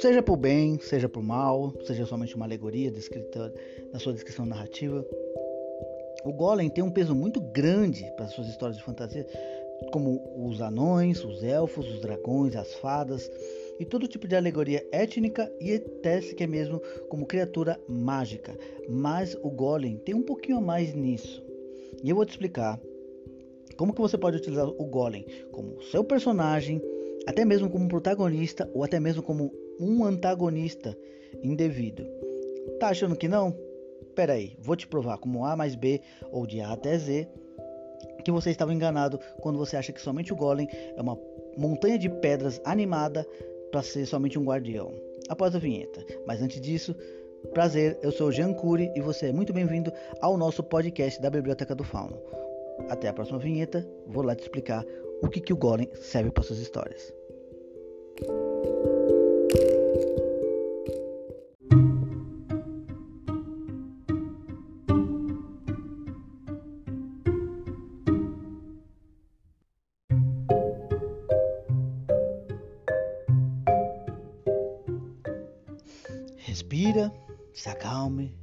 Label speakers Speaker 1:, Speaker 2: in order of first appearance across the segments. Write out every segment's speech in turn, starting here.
Speaker 1: Seja por bem, seja por mal, seja somente uma alegoria descrita na sua descrição narrativa, o Golem tem um peso muito grande para as suas histórias de fantasia, como os anões, os elfos, os dragões, as fadas e todo tipo de alegoria étnica e que é mesmo como criatura mágica. Mas o Golem tem um pouquinho a mais nisso. E eu vou te explicar como que você pode utilizar o Golem como seu personagem, até mesmo como protagonista ou até mesmo como um antagonista indevido. Tá achando que não? Pera aí, vou te provar como A mais B ou de A até Z que você estava enganado quando você acha que somente o Golem é uma montanha de pedras animada para ser somente um guardião. Após a vinheta. Mas antes disso, prazer, eu sou Jean Cury e você é muito bem-vindo ao nosso podcast da Biblioteca do Fauno. Até a próxima vinheta, vou lá te explicar o que, que o Golem serve para suas histórias. Respira, se acalme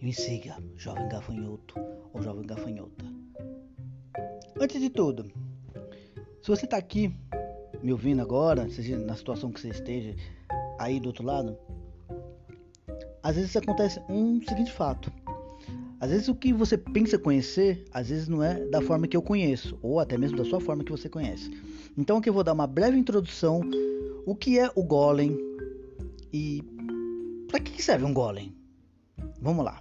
Speaker 1: e me siga, jovem gafanhoto ou jovem gafanhota. Antes de tudo, se você está aqui me ouvindo agora, seja na situação que você esteja aí do outro lado, às vezes acontece um seguinte fato. Às vezes o que você pensa conhecer, às vezes não é da forma que eu conheço, ou até mesmo da sua forma que você conhece. Então aqui eu vou dar uma breve introdução, o que é o golem e para que serve um golem? Vamos lá.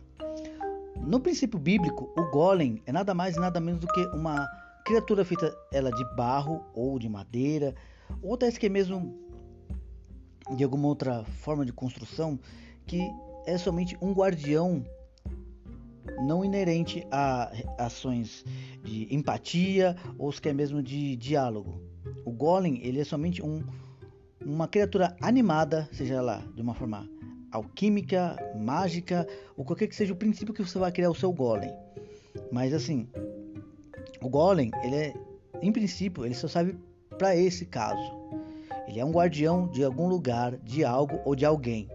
Speaker 1: No princípio bíblico, o golem é nada mais e nada menos do que uma criatura feita ela de barro ou de madeira, ou até que mesmo de alguma outra forma de construção que é somente um guardião não inerente a ações de empatia ou sequer mesmo de diálogo. O golem ele é somente um, uma criatura animada, seja ela de uma forma alquímica, mágica ou qualquer que seja o princípio que você vai criar o seu golem. Mas assim, o golem, ele é, em princípio, ele só serve para esse caso. Ele é um guardião de algum lugar, de algo ou de alguém.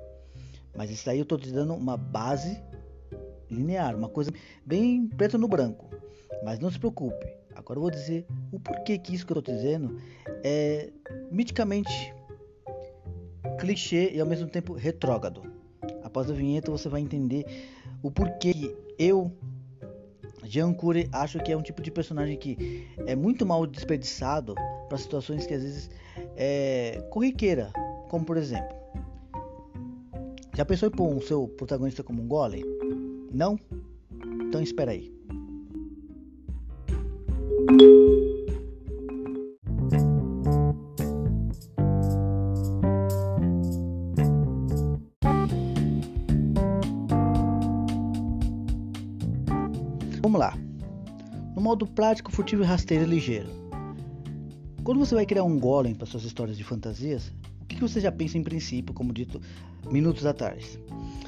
Speaker 1: Mas isso aí eu estou te dando uma base linear, uma coisa bem preto no branco. Mas não se preocupe. Agora eu vou dizer o porquê que isso que eu estou dizendo é miticamente clichê e ao mesmo tempo retrógrado. Após a vinheta você vai entender o porquê que eu Jean Cury acho que é um tipo de personagem que é muito mal desperdiçado para situações que às vezes é corriqueira, como por exemplo, já pensou em pôr o seu protagonista como um golem? Não? Então espera aí. Vamos lá. No modo prático, furtivo e rasteiro e ligeiro. Quando você vai criar um golem para suas histórias de fantasias, o que você já pensa em princípio, como dito minutos atrás?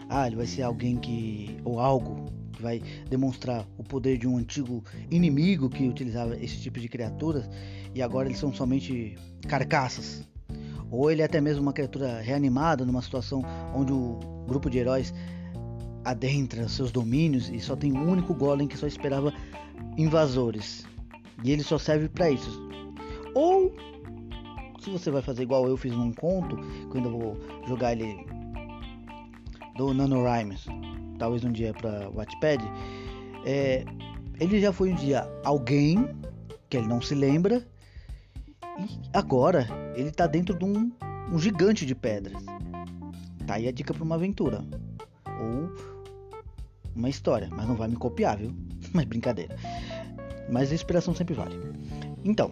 Speaker 1: Ah, ele vai ser alguém que. ou algo que vai demonstrar o poder de um antigo inimigo que utilizava esse tipo de criaturas e agora eles são somente carcaças. Ou ele é até mesmo uma criatura reanimada numa situação onde o grupo de heróis adentra seus domínios e só tem um único golem que só esperava invasores. E ele só serve para isso. Ou se você vai fazer igual eu fiz num conto, que eu vou jogar ele do NaNoWriMo, talvez um dia para Wattpad, é, ele já foi um dia alguém que ele não se lembra e agora ele tá dentro de um, um gigante de pedras. Tá aí a dica para uma aventura ou uma história, mas não vai me copiar, viu? Mas brincadeira. Mas a inspiração sempre vale. Então,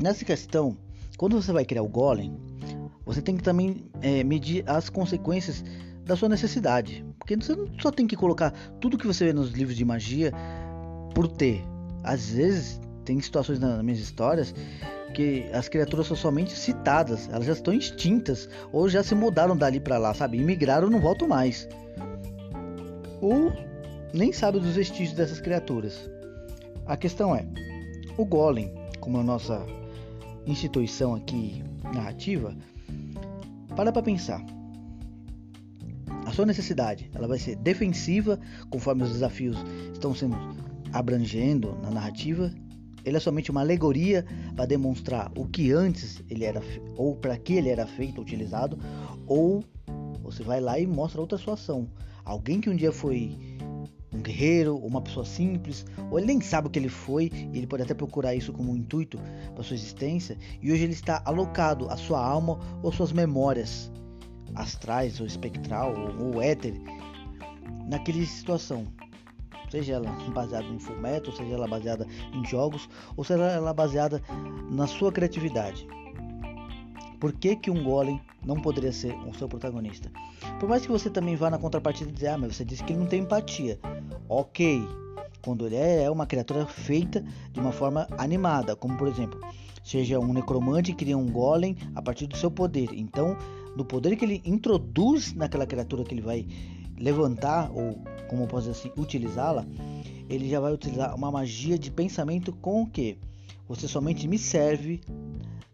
Speaker 1: nessa questão, quando você vai criar o golem, você tem que também é, medir as consequências da sua necessidade. Porque você não só tem que colocar tudo que você vê nos livros de magia por ter. Às vezes, tem situações nas minhas histórias que as criaturas são somente citadas, elas já estão extintas ou já se mudaram dali para lá, sabe? Imigraram não voltam mais ou nem sabe dos vestígios dessas criaturas. A questão é: o Golem, como a nossa instituição aqui narrativa, para para pensar. A sua necessidade, ela vai ser defensiva conforme os desafios estão sendo abrangendo na narrativa. Ele é somente uma alegoria para demonstrar o que antes ele era ou para que ele era feito, utilizado, ou você vai lá e mostra outra situação. Alguém que um dia foi um guerreiro, uma pessoa simples, ou ele nem sabe o que ele foi, e ele pode até procurar isso como um intuito para sua existência, e hoje ele está alocado a sua alma ou suas memórias astrais ou espectral ou, ou éter naquela situação. Seja ela baseada em fumeto, seja ela baseada em jogos, ou seja ela baseada na sua criatividade. Por que, que um golem não poderia ser o seu protagonista? Por mais que você também vá na contrapartida e dizer, ah, mas você disse que ele não tem empatia. Ok, quando ele é uma criatura feita de uma forma animada, como por exemplo, seja um necromante que cria um golem a partir do seu poder. Então, no poder que ele introduz naquela criatura que ele vai levantar, ou como posso dizer assim, utilizá-la, ele já vai utilizar uma magia de pensamento com o que? Você somente me serve,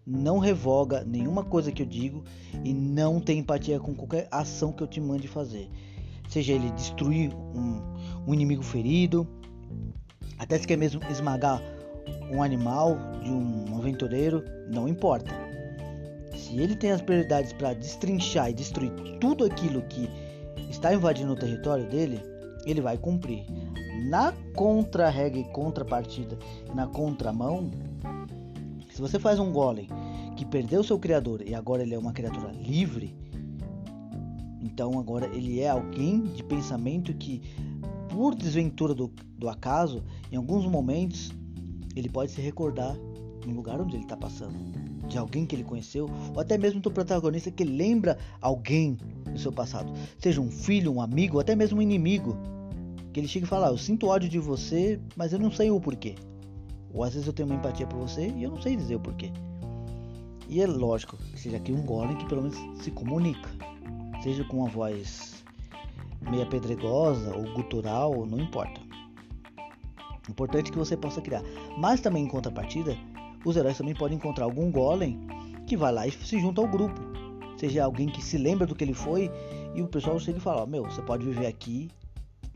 Speaker 1: não revoga nenhuma coisa que eu digo e não tem empatia com qualquer ação que eu te mande fazer. Seja ele destruir um, um inimigo ferido, até se quer mesmo esmagar um animal de um aventureiro, não importa se ele tem as prioridades para destrinchar e destruir tudo aquilo que está invadindo o território dele, ele vai cumprir. Na contra-regra e contrapartida, na contramão, se você faz um golem que perdeu seu criador e agora ele é uma criatura livre, então agora ele é alguém de pensamento que, por desventura do, do acaso, em alguns momentos ele pode se recordar no lugar onde ele está passando de alguém que ele conheceu, ou até mesmo do protagonista que lembra alguém do seu passado, seja um filho, um amigo, ou até mesmo um inimigo, que ele chega e fala: ah, Eu sinto ódio de você, mas eu não sei o porquê. Ou às vezes eu tenho uma empatia por você e eu não sei dizer o porquê. E é lógico que seja aqui um golem que pelo menos se comunica, seja com uma voz meia pedregosa ou gutural, não importa. Importante que você possa criar. Mas também em contrapartida, os heróis também podem encontrar algum golem que vai lá e se junta ao grupo. Seja alguém que se lembra do que ele foi e o pessoal chega e fala: Meu, você pode viver aqui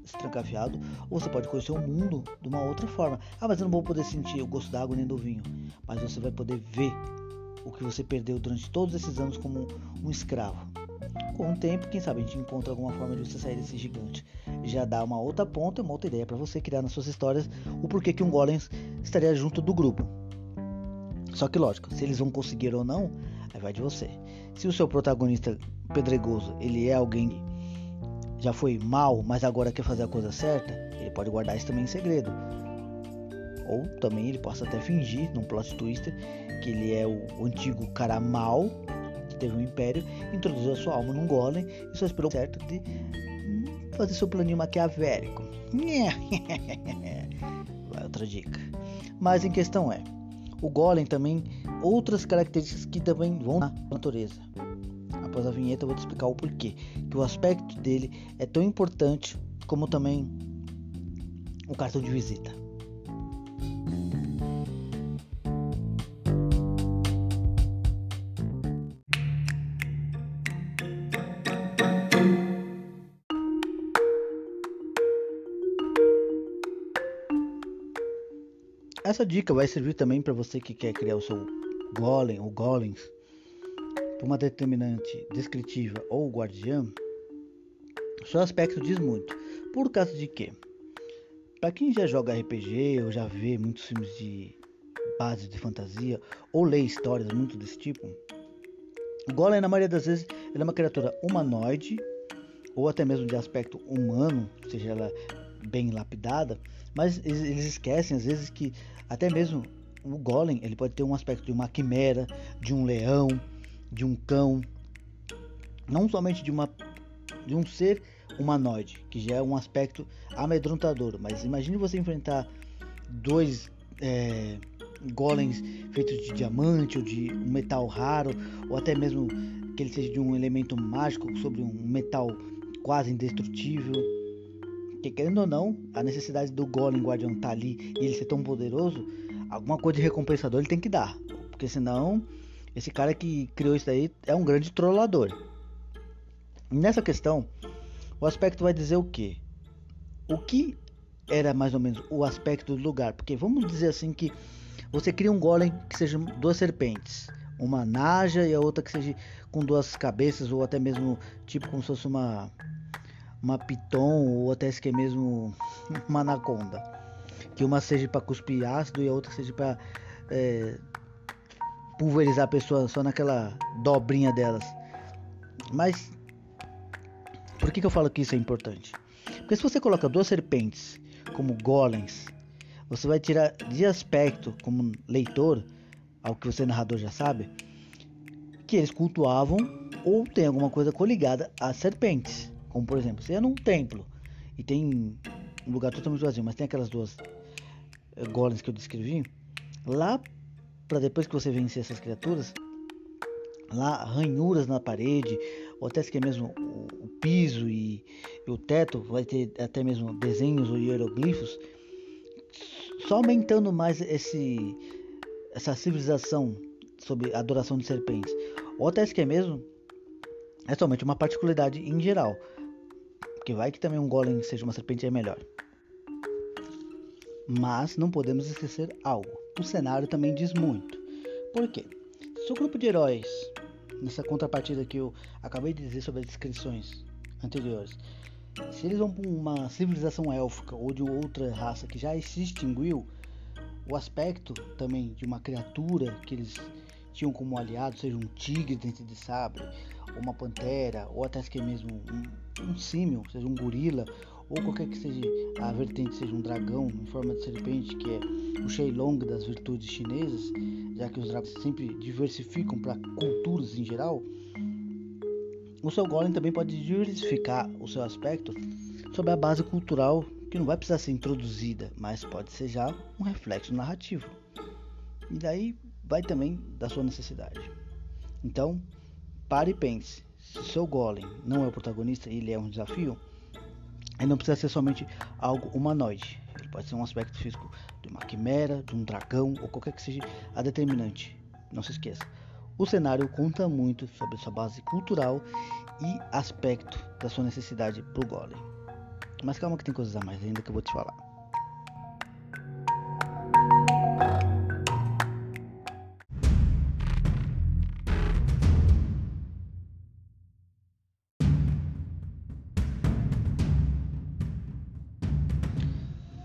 Speaker 1: se trancafiado ou você pode conhecer o mundo de uma outra forma. Ah, mas eu não vou poder sentir o gosto da água nem do vinho. Mas você vai poder ver o que você perdeu durante todos esses anos como um escravo. Com o tempo, quem sabe a gente encontra alguma forma de você sair desse gigante. Já dá uma outra ponta, uma outra ideia para você criar nas suas histórias o porquê que um golem estaria junto do grupo. Só que lógico, se eles vão conseguir ou não, aí vai de você. Se o seu protagonista pedregoso, ele é alguém já foi mal, mas agora quer fazer a coisa certa, ele pode guardar isso também em segredo. Ou também ele possa até fingir, num plot twister, que ele é o antigo cara mal, que teve um império, introduziu a sua alma num golem e só esperou certo de fazer seu planinho maquiavélico. Vai outra dica. Mas em questão é, o golem também outras características que também vão na natureza. Após a vinheta eu vou te explicar o porquê, que o aspecto dele é tão importante como também o cartão de visita. Essa dica vai servir também para você que quer criar o seu golem ou golems uma determinante descritiva ou guardiã. Seu aspecto diz muito. Por causa de quê? Para quem já joga RPG ou já vê muitos filmes de bases de fantasia ou lê histórias muito desse tipo, o golem na maioria das vezes é uma criatura humanoide ou até mesmo de aspecto humano, seja ela bem lapidada, mas eles esquecem às vezes que até mesmo o golem, ele pode ter um aspecto de uma quimera, de um leão, de um cão, não somente de uma de um ser humanoide, que já é um aspecto amedrontador, mas imagine você enfrentar dois é, golems feitos de diamante ou de um metal raro, ou até mesmo que ele seja de um elemento mágico sobre um metal quase indestrutível porque querendo ou não, a necessidade do Golem Guardião tá ali e ele ser tão poderoso, alguma coisa de recompensador ele tem que dar. Porque senão esse cara que criou isso daí é um grande trollador. Nessa questão, o aspecto vai dizer o que? O que era mais ou menos o aspecto do lugar? Porque vamos dizer assim que você cria um golem que seja duas serpentes, uma naja e a outra que seja com duas cabeças ou até mesmo tipo como se fosse uma uma piton ou até que mesmo uma anaconda. Que uma seja para cuspir ácido e a outra seja para é, pulverizar a pessoa só naquela dobrinha delas. Mas por que, que eu falo que isso é importante? Porque se você coloca duas serpentes como golems, você vai tirar de aspecto como leitor, ao que você narrador já sabe, que eles cultuavam ou tem alguma coisa coligada às serpentes. Como por exemplo, você é num templo e tem um lugar totalmente vazio, mas tem aquelas duas eh, golems que eu descrevi. Lá, para depois que você vencer essas criaturas, lá ranhuras na parede, ou até que mesmo o, piso e, e, o teto, vai ter até mesmo desenhos ou hieroglifos, só aumentando mais esse essa civilização sobre adoração de serpentes, ou até que mesmo é somente uma particularidade em geral. Porque vai que também um golem seja uma serpente é melhor. Mas não podemos esquecer algo. O cenário também diz muito. Por quê? Se o grupo de heróis, nessa contrapartida que eu acabei de dizer sobre as descrições anteriores, se eles vão para uma civilização élfica ou de outra raça que já se extinguiu, o aspecto também de uma criatura que eles tinham como aliado, seja um tigre dentro de sabre, ou uma pantera, ou até que mesmo um, um símil, seja um gorila, ou qualquer que seja a vertente, seja um dragão em forma de serpente, que é o Shenlong das virtudes chinesas, já que os dragões sempre diversificam para culturas em geral, o seu golem também pode diversificar o seu aspecto sobre a base cultural que não vai precisar ser introduzida, mas pode ser já um reflexo narrativo. E daí vai também da sua necessidade. Então, pare e pense. Se o seu golem não é o protagonista e ele é um desafio, ele não precisa ser somente algo humanoide. Pode ser um aspecto físico de uma quimera, de um dragão ou qualquer que seja a determinante. Não se esqueça. O cenário conta muito sobre sua base cultural e aspecto da sua necessidade para o golem. Mas calma que tem coisas a mais ainda que eu vou te falar.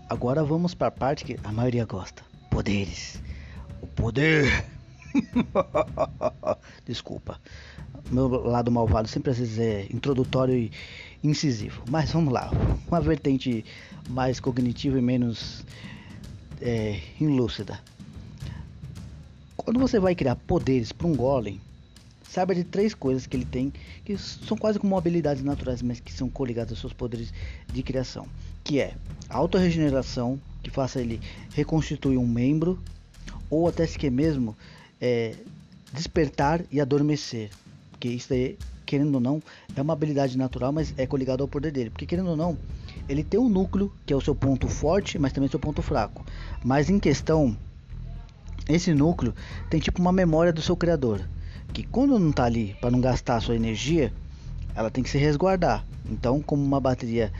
Speaker 1: Agora vamos para a parte que a maioria gosta: poderes. O poder. Desculpa. Meu lado malvado sempre às vezes é introdutório e incisivo. Mas vamos lá. Uma vertente mais cognitiva e menos é. Quando você vai criar poderes para um golem, saiba de três coisas que ele tem que são quase como habilidades naturais, mas que são coligadas aos seus poderes de criação que é autorregeneração, que faça ele reconstituir um membro, ou até se que mesmo é, despertar e adormecer. Porque isso aí, querendo ou não, é uma habilidade natural, mas é coligado ao poder dele. Porque querendo ou não, ele tem um núcleo que é o seu ponto forte, mas também seu ponto fraco. Mas em questão, esse núcleo tem tipo uma memória do seu criador. Que quando não está ali para não gastar a sua energia, ela tem que se resguardar. Então, como uma bateria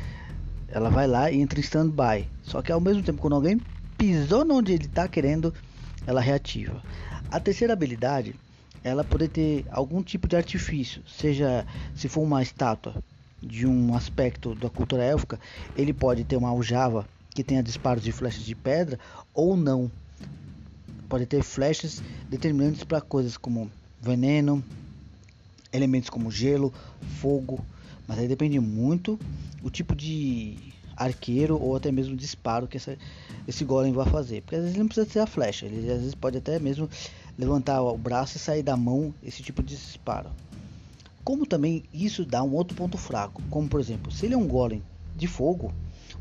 Speaker 1: ela vai lá e entra em stand-by. Só que ao mesmo tempo, quando alguém pisou onde ele está querendo, ela reativa. A terceira habilidade, ela poder ter algum tipo de artifício, seja se for uma estátua de um aspecto da cultura élfica, ele pode ter uma aljava que tenha disparos de flechas de pedra ou não. Pode ter flechas determinantes para coisas como veneno, elementos como gelo, fogo, mas aí depende muito o tipo de arqueiro ou até mesmo disparo que essa, esse golem vai fazer. Porque às vezes ele não precisa ser a flecha, ele às vezes pode até mesmo levantar o braço e sair da mão esse tipo de disparo. Como também isso dá um outro ponto fraco, como por exemplo, se ele é um golem de fogo,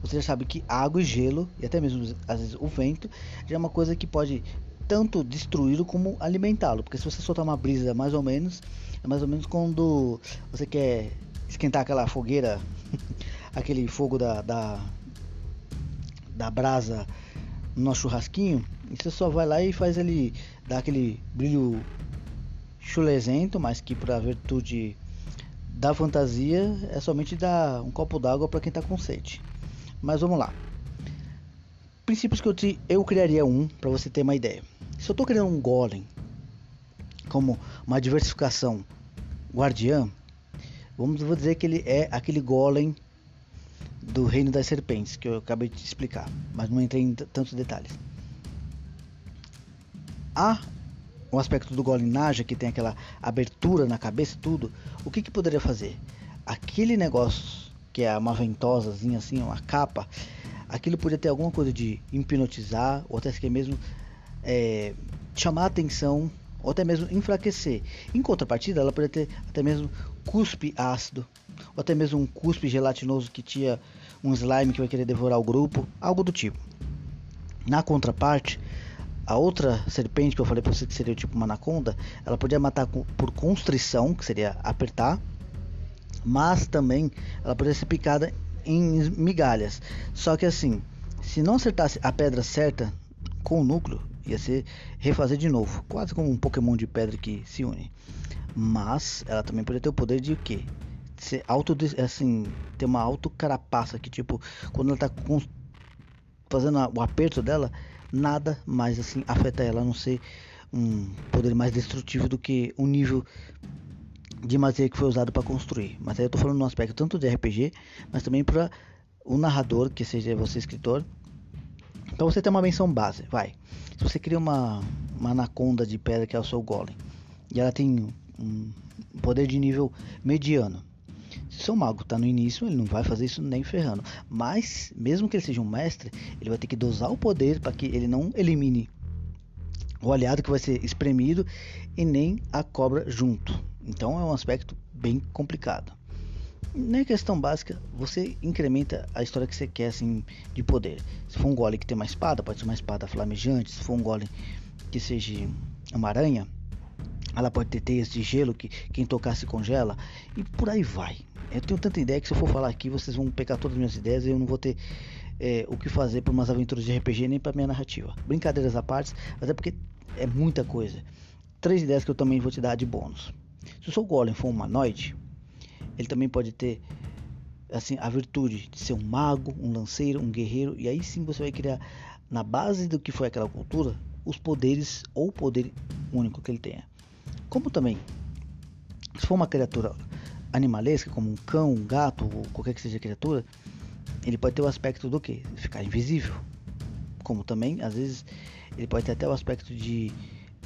Speaker 1: você já sabe que água e gelo, e até mesmo às vezes o vento, já é uma coisa que pode tanto destruí-lo como alimentá-lo. Porque se você soltar uma brisa mais ou menos, é mais ou menos quando você quer esquentar aquela fogueira, aquele fogo da, da, da brasa no nosso churrasquinho, você só vai lá e faz ele dar aquele brilho chulesento, mas que por a virtude da fantasia é somente dar um copo d'água para quem está com sede. Mas vamos lá. Princípios que eu, te, eu criaria um para você ter uma ideia. Se eu estou criando um golem como uma diversificação guardiã, vamos vou dizer que ele é aquele golem do reino das serpentes que eu acabei de explicar, mas não entrei em tantos detalhes. Há o aspecto do golem Naja que tem aquela abertura na cabeça tudo. O que que poderia fazer? Aquele negócio que é uma ventosazinha assim, uma capa, aquilo poderia ter alguma coisa de hipnotizar ou até mesmo é, chamar a atenção ou até mesmo enfraquecer. Em contrapartida, ela poderia ter até mesmo cuspe ácido ou até mesmo um cuspe gelatinoso que tinha um slime que vai querer devorar o grupo, algo do tipo. Na contraparte, a outra serpente que eu falei para você que seria tipo uma anaconda, ela podia matar por constrição, que seria apertar, mas também ela poderia ser picada em migalhas. Só que assim, se não acertasse a pedra certa com o núcleo, ia ser refazer de novo, quase como um Pokémon de pedra que se une. Mas ela também poderia ter o poder de o quê? ser auto assim, ter uma auto carapaça que tipo, quando ela tá fazendo o aperto dela, nada mais assim afeta ela, a não ser um poder mais destrutivo do que o nível de magia que foi usado para construir. Mas aí eu tô falando no aspecto tanto de RPG, mas também para o narrador, que seja você escritor. Então você tem uma menção base, vai. Se você cria uma, uma anaconda de pedra que é o seu golem, e ela tem um poder de nível mediano, se seu mago está no início, ele não vai fazer isso nem ferrando. Mas, mesmo que ele seja um mestre, ele vai ter que dosar o poder para que ele não elimine o aliado que vai ser espremido e nem a cobra junto. Então é um aspecto bem complicado. Na questão básica, você incrementa a história que você quer assim de poder. Se for um golem que tem uma espada, pode ser uma espada flamejante. Se for um golem que seja uma aranha, ela pode ter teias de gelo que quem tocar se congela e por aí vai. Eu tenho tanta ideia que se eu for falar aqui, vocês vão pegar todas as minhas ideias e eu não vou ter é, o que fazer para umas aventuras de RPG nem para minha narrativa. Brincadeiras à parte, até porque é muita coisa. Três ideias que eu também vou te dar de bônus. Se o seu golem for um humanoide, ele também pode ter assim a virtude de ser um mago, um lanceiro, um guerreiro, e aí sim você vai criar na base do que foi aquela cultura os poderes ou o poder único que ele tenha. Como também, se for uma criatura animalesca, como um cão, um gato ou qualquer que seja criatura, ele pode ter o aspecto do que? Ficar invisível. Como também, às vezes, ele pode ter até o aspecto de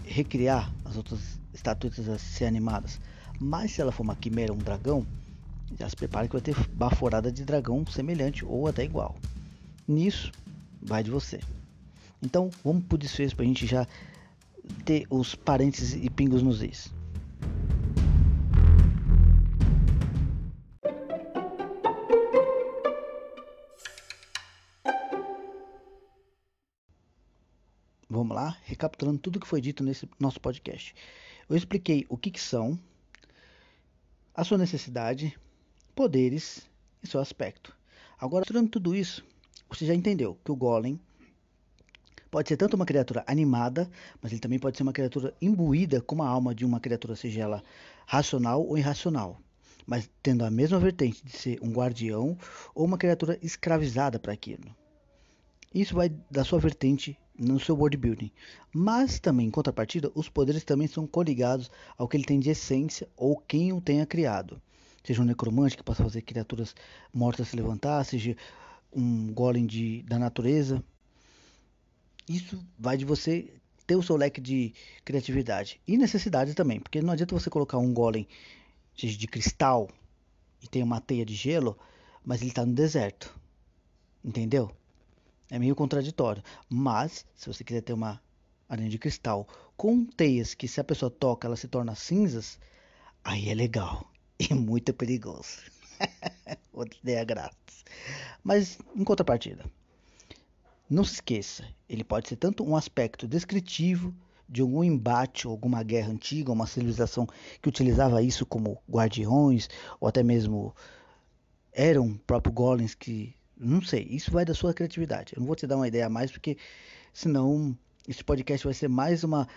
Speaker 1: recriar as outras estatuetas a ser animadas. Mas se ela for uma quimera, um dragão, já se prepare que vai ter baforada de dragão semelhante ou até igual. Nisso, vai de você. Então, vamos pro desfecho para a gente já ter os parênteses e pingos nos is. Vamos lá, recapitulando tudo que foi dito nesse nosso podcast. Eu expliquei o que, que são, a sua necessidade, poderes e seu aspecto. Agora, tirando tudo isso, você já entendeu que o Golem pode ser tanto uma criatura animada, mas ele também pode ser uma criatura imbuída com a alma de uma criatura, seja ela racional ou irracional, mas tendo a mesma vertente de ser um guardião ou uma criatura escravizada para aquilo. Isso vai da sua vertente no seu world building. Mas também, em contrapartida, os poderes também são coligados ao que ele tem de essência ou quem o tenha criado. Seja um necromante que possa fazer criaturas mortas se levantar, seja um golem de, da natureza. Isso vai de você ter o seu leque de criatividade e necessidade também, porque não adianta você colocar um golem seja de cristal e tem uma teia de gelo, mas ele está no deserto. Entendeu? É meio contraditório. Mas, se você quiser ter uma aranha de cristal com teias que se a pessoa toca ela se torna cinzas, aí é legal e muito perigoso. Outra ideia grátis. Mas, em contrapartida, não se esqueça, ele pode ser tanto um aspecto descritivo de algum embate ou alguma guerra antiga, uma civilização que utilizava isso como guardiões, ou até mesmo eram próprios golems que não sei, isso vai da sua criatividade. Eu não vou te dar uma ideia a mais, porque senão esse podcast vai ser mais uma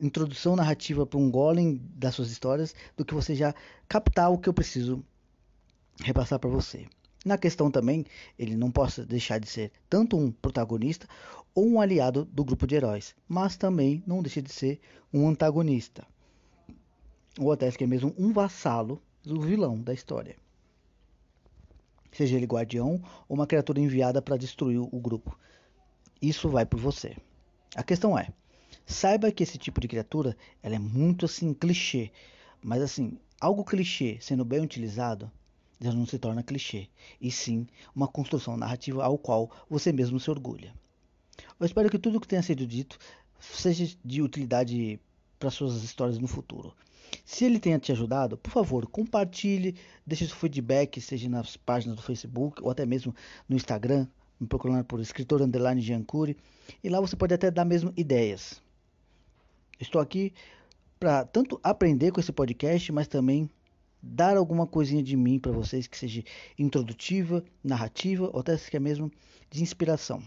Speaker 1: introdução narrativa para um golem das suas histórias do que você já captar o que eu preciso repassar para você. Na questão também, ele não possa deixar de ser tanto um protagonista ou um aliado do grupo de heróis, mas também não deixa de ser um antagonista, ou até que é mesmo um vassalo do vilão da história. Seja ele guardião ou uma criatura enviada para destruir o grupo. Isso vai por você. A questão é, saiba que esse tipo de criatura ela é muito assim clichê, mas assim, algo clichê sendo bem utilizado já não se torna clichê, e sim uma construção narrativa ao qual você mesmo se orgulha. Eu espero que tudo o que tenha sido dito seja de utilidade para suas histórias no futuro. Se ele tenha te ajudado, por favor, compartilhe, deixe seu feedback, seja nas páginas do Facebook ou até mesmo no Instagram, me procurando por escritor underline Giancuri, e lá você pode até dar mesmo ideias. Estou aqui para tanto aprender com esse podcast, mas também dar alguma coisinha de mim para vocês que seja introdutiva, narrativa ou até que é mesmo de inspiração.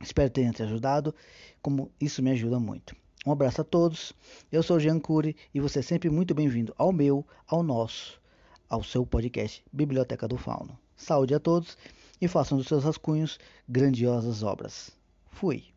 Speaker 1: Espero ter te ajudado, como isso me ajuda muito. Um abraço a todos. Eu sou Jean Cury e você é sempre muito bem-vindo ao meu, ao nosso, ao seu podcast Biblioteca do Fauno. Saúde a todos e façam dos seus rascunhos grandiosas obras. Fui.